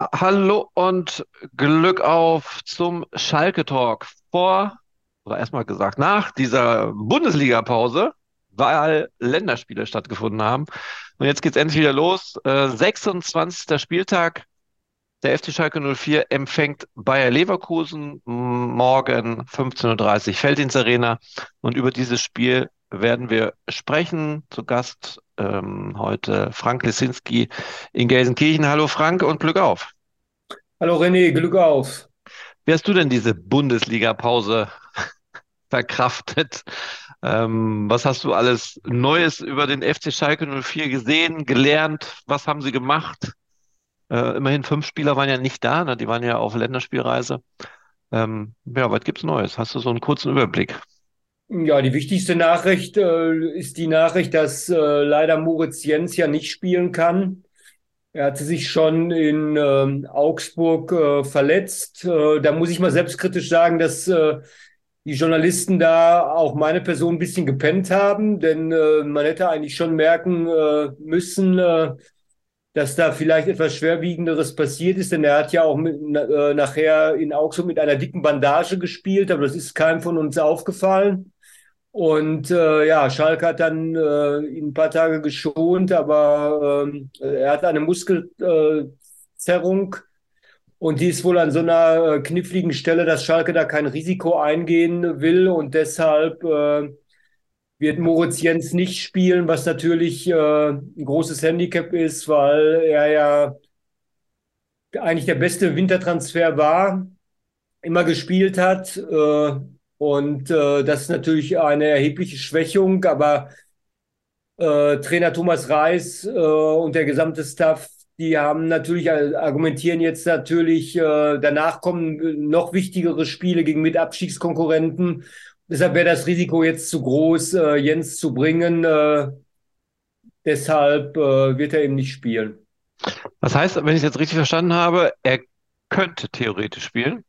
Hallo und Glück auf zum Schalke Talk. Vor, oder erstmal gesagt, nach dieser Bundesliga-Pause, weil Länderspiele stattgefunden haben. Und jetzt geht's endlich wieder los. Äh, 26. Spieltag. Der FC Schalke 04 empfängt Bayer Leverkusen morgen 15.30 Uhr Feldins Arena. Und über dieses Spiel werden wir sprechen. Zu Gast ähm, heute Frank Lesinski in Gelsenkirchen. Hallo Frank und Glück auf. Hallo René, Glück auf. Wie hast du denn diese Bundesliga-Pause verkraftet? Ähm, was hast du alles Neues über den FC Schalke 04 gesehen, gelernt? Was haben sie gemacht? Äh, immerhin fünf Spieler waren ja nicht da, ne? die waren ja auf Länderspielreise. Ähm, ja, was gibt's Neues? Hast du so einen kurzen Überblick? Ja, die wichtigste Nachricht äh, ist die Nachricht, dass äh, leider Moritz Jens ja nicht spielen kann. Er hatte sich schon in äh, Augsburg verletzt. Äh, da muss ich mal selbstkritisch sagen, dass äh, die Journalisten da auch meine Person ein bisschen gepennt haben, denn äh, man hätte eigentlich schon merken müssen, dass da vielleicht etwas Schwerwiegenderes passiert ist, denn er hat ja auch mit, äh, nachher in Augsburg mit einer dicken Bandage gespielt, aber das ist keinem von uns aufgefallen. Und äh, ja, Schalke hat dann äh, ihn ein paar Tage geschont, aber ähm, er hat eine Muskelzerrung und die ist wohl an so einer äh, kniffligen Stelle, dass Schalke da kein Risiko eingehen will und deshalb äh, wird Moritz Jens nicht spielen, was natürlich äh, ein großes Handicap ist, weil er ja eigentlich der beste Wintertransfer war, immer gespielt hat. Äh, und äh, das ist natürlich eine erhebliche Schwächung, aber äh, Trainer Thomas Reis äh, und der gesamte Staff, die haben natürlich argumentieren jetzt natürlich, äh, danach kommen noch wichtigere Spiele gegen Mitabstiegskonkurrenten. Deshalb wäre das Risiko jetzt zu groß, äh, Jens zu bringen. Äh, deshalb äh, wird er eben nicht spielen. Was heißt, wenn ich es jetzt richtig verstanden habe, er könnte theoretisch spielen?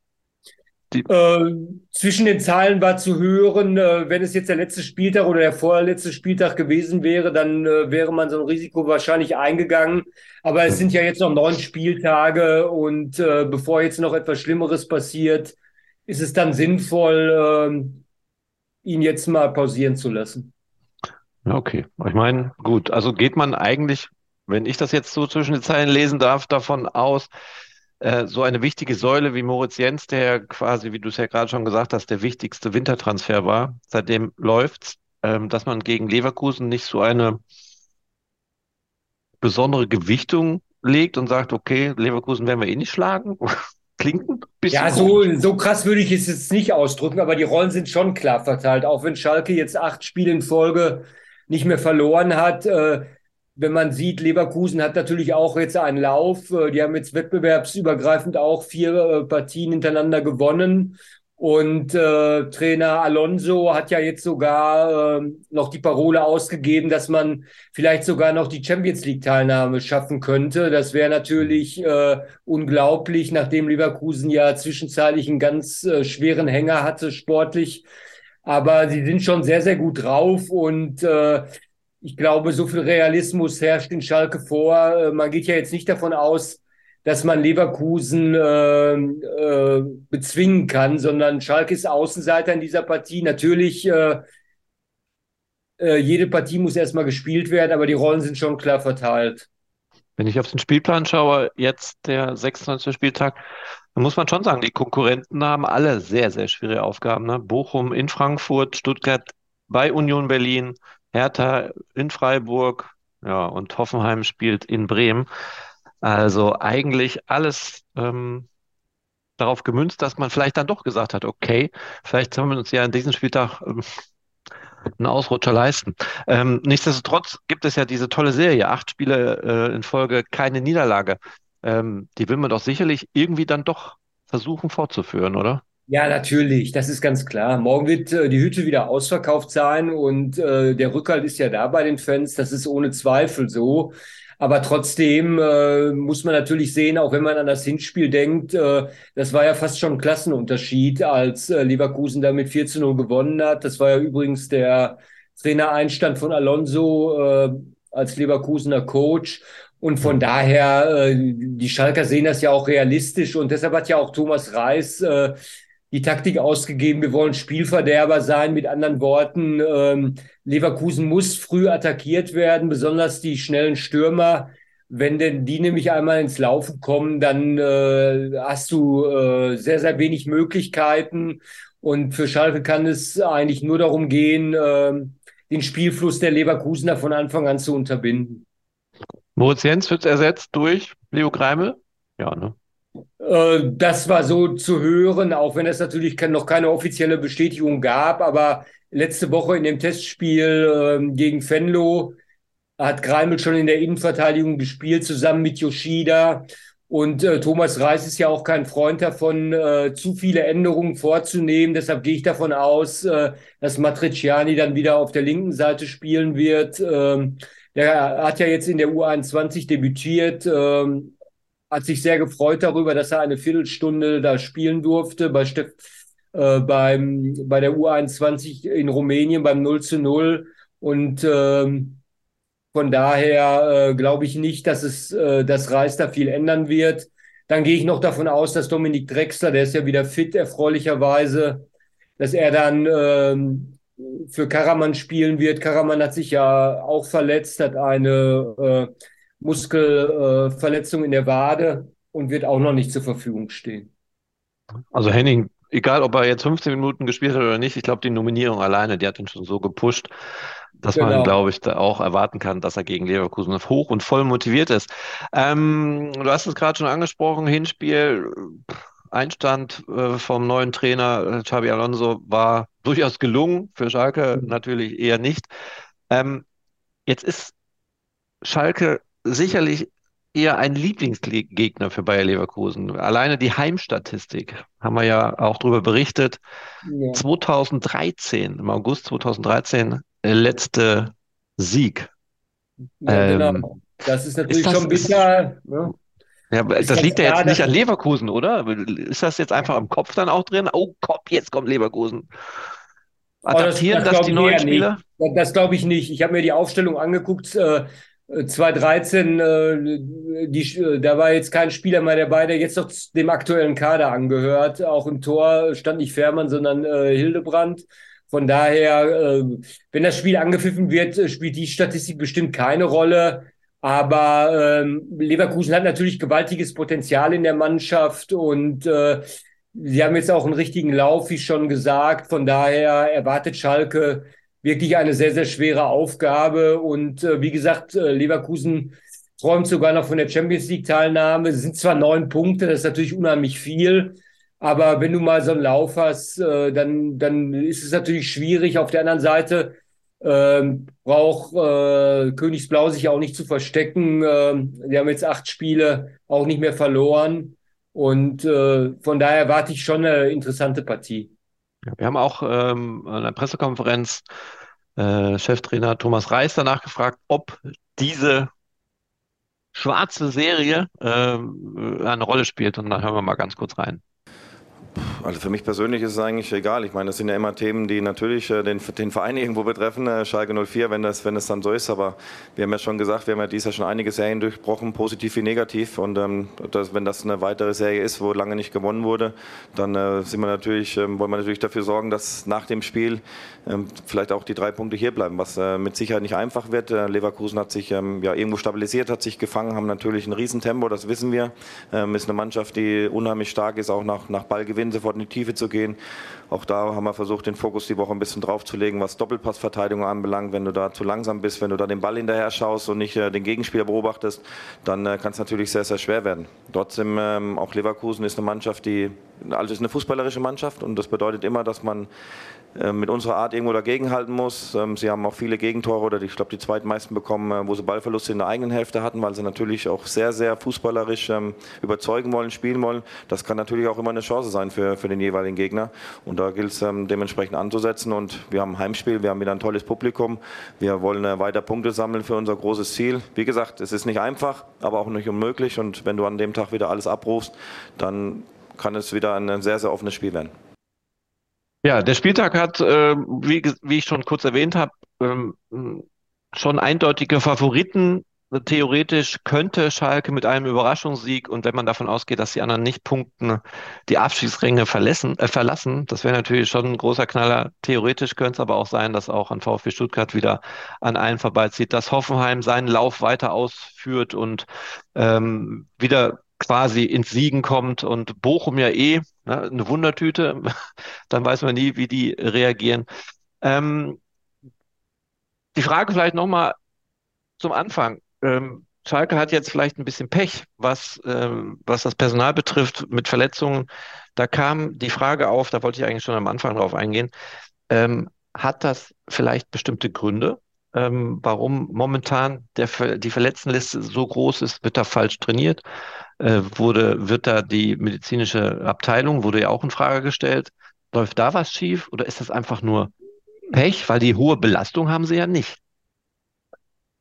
Äh, zwischen den Zahlen war zu hören, äh, wenn es jetzt der letzte Spieltag oder der vorletzte Spieltag gewesen wäre, dann äh, wäre man so ein Risiko wahrscheinlich eingegangen. Aber es sind ja jetzt noch neun Spieltage und äh, bevor jetzt noch etwas Schlimmeres passiert, ist es dann sinnvoll, ähm, ihn jetzt mal pausieren zu lassen. Okay, ich meine, gut, also geht man eigentlich, wenn ich das jetzt so zwischen den Zeilen lesen darf, davon aus, äh, so eine wichtige Säule wie Moritz Jens, der quasi, wie du es ja gerade schon gesagt hast, der wichtigste Wintertransfer war, seitdem läuft's, ähm, dass man gegen Leverkusen nicht so eine besondere Gewichtung legt und sagt, okay, Leverkusen werden wir eh nicht schlagen. Klingt ein bisschen. Ja, so, so krass würde ich es jetzt nicht ausdrücken, aber die Rollen sind schon klar verteilt. Auch wenn Schalke jetzt acht Spiele in Folge nicht mehr verloren hat, äh, wenn man sieht, Leverkusen hat natürlich auch jetzt einen Lauf. Äh, die haben jetzt wettbewerbsübergreifend auch vier äh, Partien hintereinander gewonnen. Und äh, Trainer Alonso hat ja jetzt sogar äh, noch die Parole ausgegeben, dass man vielleicht sogar noch die Champions League-Teilnahme schaffen könnte. Das wäre natürlich äh, unglaublich, nachdem Leverkusen ja zwischenzeitlich einen ganz äh, schweren Hänger hatte, sportlich. Aber sie sind schon sehr, sehr gut drauf und äh, ich glaube, so viel Realismus herrscht in Schalke vor. Äh, man geht ja jetzt nicht davon aus, dass man Leverkusen äh, äh, bezwingen kann, sondern Schalke ist Außenseiter in dieser Partie. Natürlich, äh, äh, jede Partie muss erstmal gespielt werden, aber die Rollen sind schon klar verteilt. Wenn ich auf den Spielplan schaue, jetzt der 26. Spieltag, dann muss man schon sagen, die Konkurrenten haben alle sehr, sehr schwere Aufgaben. Ne? Bochum in Frankfurt, Stuttgart bei Union Berlin, Hertha in Freiburg, ja, und Hoffenheim spielt in Bremen. Also eigentlich alles ähm, darauf gemünzt, dass man vielleicht dann doch gesagt hat, okay, vielleicht können wir uns ja an diesem Spieltag ähm, einen Ausrutscher leisten. Ähm, nichtsdestotrotz gibt es ja diese tolle Serie, acht Spiele äh, in Folge, keine Niederlage. Ähm, die will man doch sicherlich irgendwie dann doch versuchen fortzuführen, oder? Ja, natürlich, das ist ganz klar. Morgen wird äh, die Hütte wieder ausverkauft sein und äh, der Rückhalt ist ja da bei den Fans, das ist ohne Zweifel so. Aber trotzdem äh, muss man natürlich sehen, auch wenn man an das Hinspiel denkt, äh, das war ja fast schon ein Klassenunterschied, als äh, Leverkusen damit 4 zu 0 gewonnen hat. Das war ja übrigens der Trainereinstand von Alonso äh, als Leverkusener Coach. Und von daher, äh, die Schalker sehen das ja auch realistisch und deshalb hat ja auch Thomas Reis äh, die Taktik ausgegeben, wir wollen Spielverderber sein. Mit anderen Worten, ähm, Leverkusen muss früh attackiert werden, besonders die schnellen Stürmer. Wenn denn die nämlich einmal ins Laufen kommen, dann äh, hast du äh, sehr, sehr wenig Möglichkeiten. Und für Schalke kann es eigentlich nur darum gehen, äh, den Spielfluss der Leverkusener von Anfang an zu unterbinden. Moritz Jens wird ersetzt durch Leo Greimel? Ja, ne? Äh, das war so zu hören, auch wenn es natürlich noch keine offizielle Bestätigung gab. Aber letzte Woche in dem Testspiel ähm, gegen Fenlo hat Greimel schon in der Innenverteidigung gespielt, zusammen mit Yoshida. Und äh, Thomas Reis ist ja auch kein Freund davon, äh, zu viele Änderungen vorzunehmen. Deshalb gehe ich davon aus, äh, dass Matriciani dann wieder auf der linken Seite spielen wird. Ähm, der hat ja jetzt in der U21 debütiert, ähm, hat sich sehr gefreut darüber, dass er eine Viertelstunde da spielen durfte bei, Steff, äh, beim, bei der U21 in Rumänien beim 0 zu 0. Und ähm, von daher äh, glaube ich nicht, dass es äh, das Reis da viel ändern wird. Dann gehe ich noch davon aus, dass Dominik Drexler, der ist ja wieder fit, erfreulicherweise, dass er dann ähm, für Karaman spielen wird. Karaman hat sich ja auch verletzt, hat eine äh, Muskelverletzung in der Wade und wird auch noch nicht zur Verfügung stehen. Also Henning, egal ob er jetzt 15 Minuten gespielt hat oder nicht, ich glaube, die Nominierung alleine, die hat ihn schon so gepusht dass genau. man, glaube ich, da auch erwarten kann, dass er gegen Leverkusen hoch und voll motiviert ist. Ähm, du hast es gerade schon angesprochen, Hinspiel, Einstand äh, vom neuen Trainer äh, Xabi Alonso war durchaus gelungen, für Schalke mhm. natürlich eher nicht. Ähm, jetzt ist Schalke sicherlich eher ein Lieblingsgegner für Bayer Leverkusen. Alleine die Heimstatistik haben wir ja auch darüber berichtet. Ja. 2013, im August 2013 letzte Sieg. Ja, genau. Ähm, das ist natürlich ist das, schon bitter. Ne? Ja, das liegt ja jetzt nicht an Leverkusen, oder? Ist das jetzt einfach im Kopf dann auch drin? Oh Kopf, jetzt kommt Leverkusen. Adaptieren oh, das, das, das die neuen Spieler? Nicht. Das glaube ich nicht. Ich habe mir die Aufstellung angeguckt. Äh, 2013, äh, die, äh, da war jetzt kein Spieler mehr dabei, der jetzt noch dem aktuellen Kader angehört. Auch im Tor stand nicht Fährmann, sondern äh, Hildebrand. Von daher, äh, wenn das Spiel angepfiffen wird, äh, spielt die Statistik bestimmt keine Rolle. Aber ähm, Leverkusen hat natürlich gewaltiges Potenzial in der Mannschaft und äh, sie haben jetzt auch einen richtigen Lauf, wie schon gesagt. Von daher erwartet Schalke wirklich eine sehr, sehr schwere Aufgabe. Und äh, wie gesagt, äh, Leverkusen träumt sogar noch von der Champions League-Teilnahme. Es sind zwar neun Punkte, das ist natürlich unheimlich viel. Aber wenn du mal so einen Lauf hast, äh, dann, dann ist es natürlich schwierig. Auf der anderen Seite ähm, braucht äh, Königsblau sich auch nicht zu verstecken. Ähm, die haben jetzt acht Spiele auch nicht mehr verloren. Und äh, von daher erwarte ich schon eine interessante Partie. Wir haben auch ähm, an der Pressekonferenz äh, Cheftrainer Thomas Reis danach gefragt, ob diese schwarze Serie äh, eine Rolle spielt. Und dann hören wir mal ganz kurz rein. Also für mich persönlich ist es eigentlich egal. Ich meine, das sind ja immer Themen, die natürlich äh, den, den Verein irgendwo betreffen, äh, Schalke 04, wenn das, wenn das dann so ist. Aber wir haben ja schon gesagt, wir haben ja dieses Jahr schon einige Serien durchbrochen, positiv wie negativ. Und ähm, das, wenn das eine weitere Serie ist, wo lange nicht gewonnen wurde, dann äh, sind wir natürlich, ähm, wollen wir natürlich dafür sorgen, dass nach dem Spiel ähm, vielleicht auch die drei Punkte hier bleiben, was äh, mit Sicherheit nicht einfach wird. Äh, Leverkusen hat sich ähm, ja irgendwo stabilisiert, hat sich gefangen, haben natürlich ein Riesentempo, das wissen wir. Ähm, ist eine Mannschaft, die unheimlich stark ist, auch nach, nach Ballgewinn sofort in die Tiefe zu gehen. Auch da haben wir versucht, den Fokus die Woche ein bisschen drauf zu legen, was Doppelpassverteidigung anbelangt. Wenn du da zu langsam bist, wenn du da den Ball hinterher schaust und nicht äh, den Gegenspieler beobachtest, dann äh, kann es natürlich sehr, sehr schwer werden. Trotzdem, ähm, auch Leverkusen ist eine Mannschaft, die, also ist eine fußballerische Mannschaft und das bedeutet immer, dass man äh, mit unserer Art irgendwo dagegenhalten muss. Ähm, sie haben auch viele Gegentore oder ich glaube die zweitmeisten bekommen, äh, wo sie Ballverluste in der eigenen Hälfte hatten, weil sie natürlich auch sehr, sehr fußballerisch ähm, überzeugen wollen, spielen wollen. Das kann natürlich auch immer eine Chance sein für, für den jeweiligen Gegner. Und da gilt es ähm, dementsprechend anzusetzen. Und wir haben ein Heimspiel, wir haben wieder ein tolles Publikum. Wir wollen äh, weiter Punkte sammeln für unser großes Ziel. Wie gesagt, es ist nicht einfach, aber auch nicht unmöglich. Und wenn du an dem Tag wieder alles abrufst, dann kann es wieder ein sehr, sehr offenes Spiel werden. Ja, der Spieltag hat, äh, wie, wie ich schon kurz erwähnt habe, ähm, schon eindeutige Favoriten theoretisch könnte Schalke mit einem Überraschungssieg und wenn man davon ausgeht, dass die anderen nicht punkten, die Abschiedsränge verlassen, äh, verlassen. Das wäre natürlich schon ein großer Knaller. Theoretisch könnte es aber auch sein, dass auch ein VfB Stuttgart wieder an allen vorbeizieht, dass Hoffenheim seinen Lauf weiter ausführt und ähm, wieder quasi ins Siegen kommt und Bochum ja eh ne, eine Wundertüte. Dann weiß man nie, wie die reagieren. Ähm, die Frage vielleicht nochmal zum Anfang. Ähm, Schalke hat jetzt vielleicht ein bisschen Pech, was, ähm, was das Personal betrifft mit Verletzungen. Da kam die Frage auf, da wollte ich eigentlich schon am Anfang drauf eingehen. Ähm, hat das vielleicht bestimmte Gründe, ähm, warum momentan der, die Verletztenliste so groß ist? Wird da falsch trainiert? Äh, wurde, wird da die medizinische Abteilung, wurde ja auch in Frage gestellt. Läuft da was schief oder ist das einfach nur Pech? Weil die hohe Belastung haben sie ja nicht.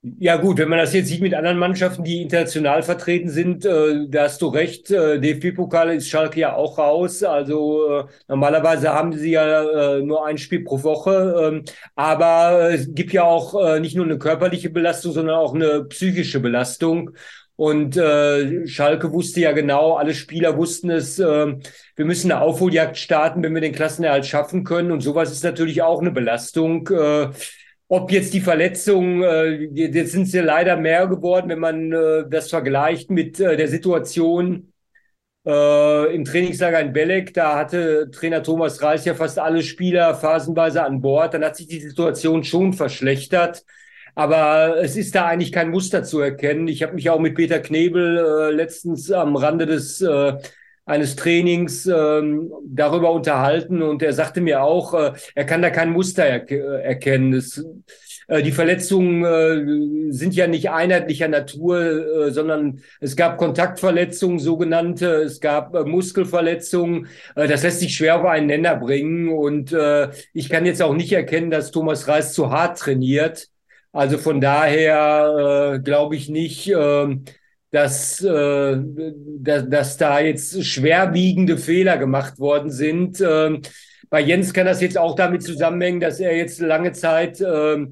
Ja gut, wenn man das jetzt sieht mit anderen Mannschaften, die international vertreten sind, äh, da hast du recht. Äh, DFB-Pokal ist Schalke ja auch raus. Also äh, normalerweise haben sie ja äh, nur ein Spiel pro Woche. Ähm, aber es gibt ja auch äh, nicht nur eine körperliche Belastung, sondern auch eine psychische Belastung. Und äh, Schalke wusste ja genau, alle Spieler wussten es, äh, wir müssen eine Aufholjagd starten, wenn wir den Klassenerhalt schaffen können. Und sowas ist natürlich auch eine Belastung. Äh, ob jetzt die Verletzungen, äh, jetzt sind ja leider mehr geworden, wenn man äh, das vergleicht mit äh, der Situation äh, im Trainingslager in Belek. Da hatte Trainer Thomas Reis ja fast alle Spieler phasenweise an Bord. Dann hat sich die Situation schon verschlechtert. Aber es ist da eigentlich kein Muster zu erkennen. Ich habe mich auch mit Peter Knebel äh, letztens am Rande des äh, eines Trainings ähm, darüber unterhalten und er sagte mir auch, äh, er kann da kein Muster er äh, erkennen. Es, äh, die Verletzungen äh, sind ja nicht einheitlicher Natur, äh, sondern es gab Kontaktverletzungen, sogenannte, es gab äh, Muskelverletzungen. Äh, das lässt sich schwer auf einen Nenner bringen und äh, ich kann jetzt auch nicht erkennen, dass Thomas Reis zu hart trainiert. Also von daher äh, glaube ich nicht, äh, dass, äh, dass, dass da jetzt schwerwiegende Fehler gemacht worden sind. Ähm, bei Jens kann das jetzt auch damit zusammenhängen, dass er jetzt lange Zeit äh,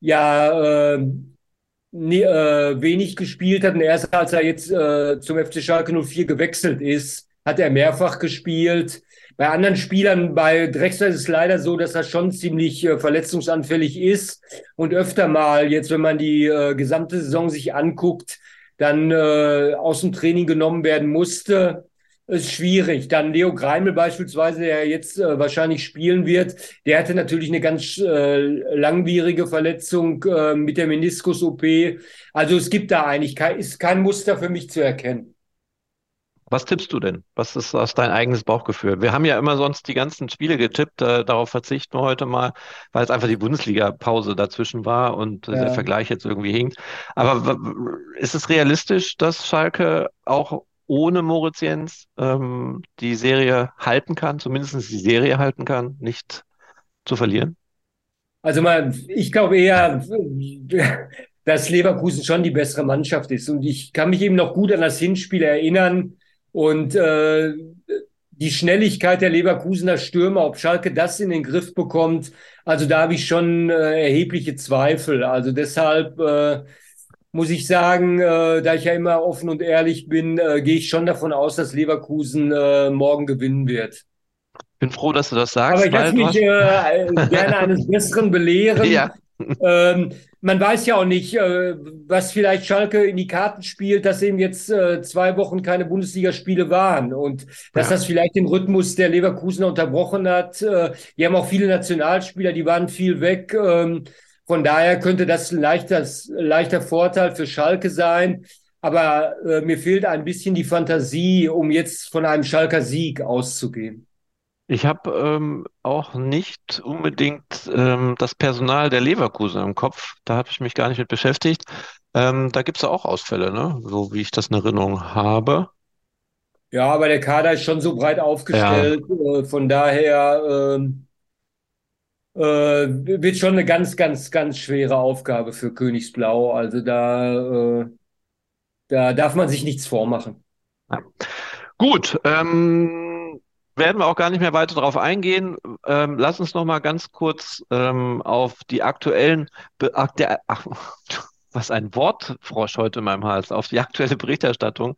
ja äh, nie, äh, wenig gespielt hat. Und erst als er jetzt äh, zum FC Schalke 04 gewechselt ist, hat er mehrfach gespielt. Bei anderen Spielern, bei Drexler ist es leider so, dass er schon ziemlich äh, verletzungsanfällig ist und öfter mal, jetzt wenn man die äh, gesamte Saison sich anguckt, dann äh, aus dem Training genommen werden musste, ist schwierig. Dann Leo Greimel beispielsweise, der jetzt äh, wahrscheinlich spielen wird, der hatte natürlich eine ganz äh, langwierige Verletzung äh, mit der Meniskus-OP. Also es gibt da eigentlich kein, ist kein Muster für mich zu erkennen. Was tippst du denn? Was ist aus dein eigenes Bauchgefühl? Wir haben ja immer sonst die ganzen Spiele getippt, äh, darauf verzichten wir heute mal, weil es einfach die Bundesliga-Pause dazwischen war und ja. der Vergleich jetzt irgendwie hinkt. Aber ist es realistisch, dass Schalke auch ohne Moritz Jens ähm, die Serie halten kann, zumindest die Serie halten kann, nicht zu verlieren? Also mal, ich glaube eher, dass Leverkusen schon die bessere Mannschaft ist. Und ich kann mich eben noch gut an das Hinspiel erinnern und äh, die Schnelligkeit der Leverkusener Stürmer, ob Schalke das in den Griff bekommt, also da habe ich schon äh, erhebliche Zweifel. Also deshalb äh, muss ich sagen, äh, da ich ja immer offen und ehrlich bin, äh, gehe ich schon davon aus, dass Leverkusen äh, morgen gewinnen wird. Ich bin froh, dass du das sagst. Aber ich lasse mich äh, gerne eines Besseren belehren. Ja. ähm, man weiß ja auch nicht, äh, was vielleicht Schalke in die Karten spielt, dass eben jetzt äh, zwei Wochen keine Bundesligaspiele waren und dass ja. das vielleicht den Rhythmus der Leverkusener unterbrochen hat. Äh, die haben auch viele Nationalspieler, die waren viel weg. Ähm, von daher könnte das ein leichter, leichter Vorteil für Schalke sein. Aber mir fehlt ein bisschen die Fantasie, um jetzt von einem Schalker Sieg auszugehen. Ich habe ähm, auch nicht unbedingt ähm, das Personal der Leverkusen im Kopf. Da habe ich mich gar nicht mit beschäftigt. Ähm, da gibt es auch Ausfälle, ne? so wie ich das in Erinnerung habe. Ja, aber der Kader ist schon so breit aufgestellt. Ja. Äh, von daher äh, äh, wird schon eine ganz, ganz, ganz schwere Aufgabe für Königsblau. Also da, äh, da darf man sich nichts vormachen. Ja. Gut, ähm, werden wir auch gar nicht mehr weiter darauf eingehen. Ähm, lass uns noch mal ganz kurz ähm, auf die aktuellen, Be ach, der, ach, was ein Wortfrosch heute in meinem Hals, auf die aktuelle Berichterstattung.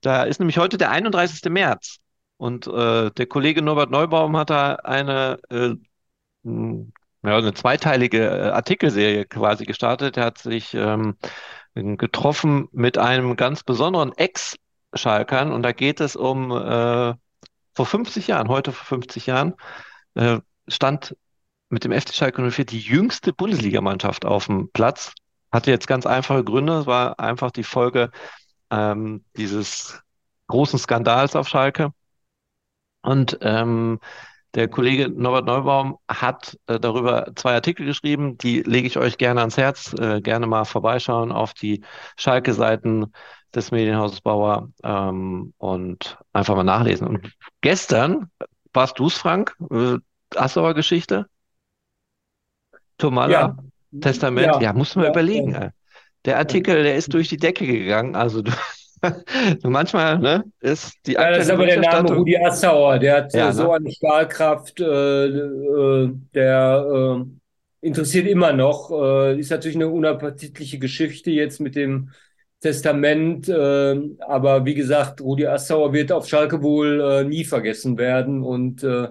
Da ist nämlich heute der 31. März. Und äh, der Kollege Norbert Neubaum hat da eine, äh, ja, eine zweiteilige äh, Artikelserie quasi gestartet. Er hat sich ähm, getroffen mit einem ganz besonderen Ex-Schalkern und da geht es um äh, vor 50 Jahren, heute vor 50 Jahren, äh, stand mit dem FC Schalke 04 die jüngste Bundesligamannschaft auf dem Platz. Hatte jetzt ganz einfache Gründe. Es war einfach die Folge ähm, dieses großen Skandals auf Schalke. Und ähm, der Kollege Norbert Neubaum hat äh, darüber zwei Artikel geschrieben, die lege ich euch gerne ans Herz. Äh, gerne mal vorbeischauen auf die Schalke-Seiten des Medienhauses Bauer ähm, und einfach mal nachlesen. Und gestern warst du es, Frank? Äh, Assauer Geschichte? Tomala? Ja. Testament? Ja, ja muss man ja, überlegen. Ja. Der Artikel, der ist durch die Decke gegangen. Also du, manchmal ne, ist die Ja, das ist aber der Name Rudi Assauer. Der hat ja, so ne? eine Stahlkraft, äh, äh, der äh, interessiert immer noch. Äh, ist natürlich eine unappetitliche Geschichte jetzt mit dem Testament. Äh, aber wie gesagt, Rudi Assauer wird auf Schalke wohl äh, nie vergessen werden und äh,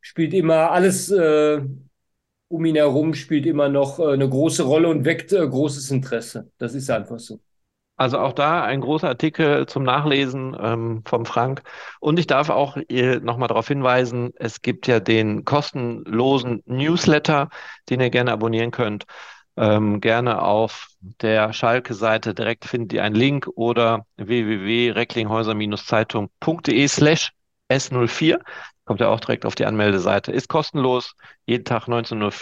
spielt immer alles äh, um ihn herum, spielt immer noch äh, eine große Rolle und weckt äh, großes Interesse. Das ist einfach so. Also auch da ein großer Artikel zum Nachlesen ähm, vom Frank. Und ich darf auch nochmal darauf hinweisen, es gibt ja den kostenlosen Newsletter, den ihr gerne abonnieren könnt. Ähm, gerne auf der Schalke-Seite direkt findet ihr einen Link oder www.recklinghäuser-zeitung.de slash S04. Kommt ja auch direkt auf die Anmeldeseite. Ist kostenlos, jeden Tag 19 Uhr,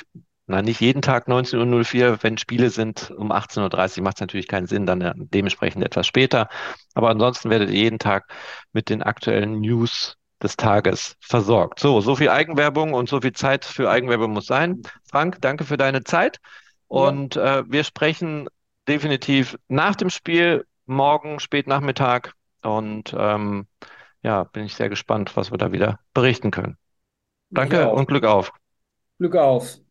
nein, nicht jeden Tag 19.04 Uhr. Wenn Spiele sind um 18.30 Uhr, macht es natürlich keinen Sinn, dann dementsprechend etwas später. Aber ansonsten werdet ihr jeden Tag mit den aktuellen News des Tages versorgt. So, so viel Eigenwerbung und so viel Zeit für Eigenwerbung muss sein. Frank, danke für deine Zeit. Und äh, wir sprechen definitiv nach dem Spiel, morgen, spät Nachmittag. Und ähm, ja, bin ich sehr gespannt, was wir da wieder berichten können. Danke und Glück auf. Glück auf.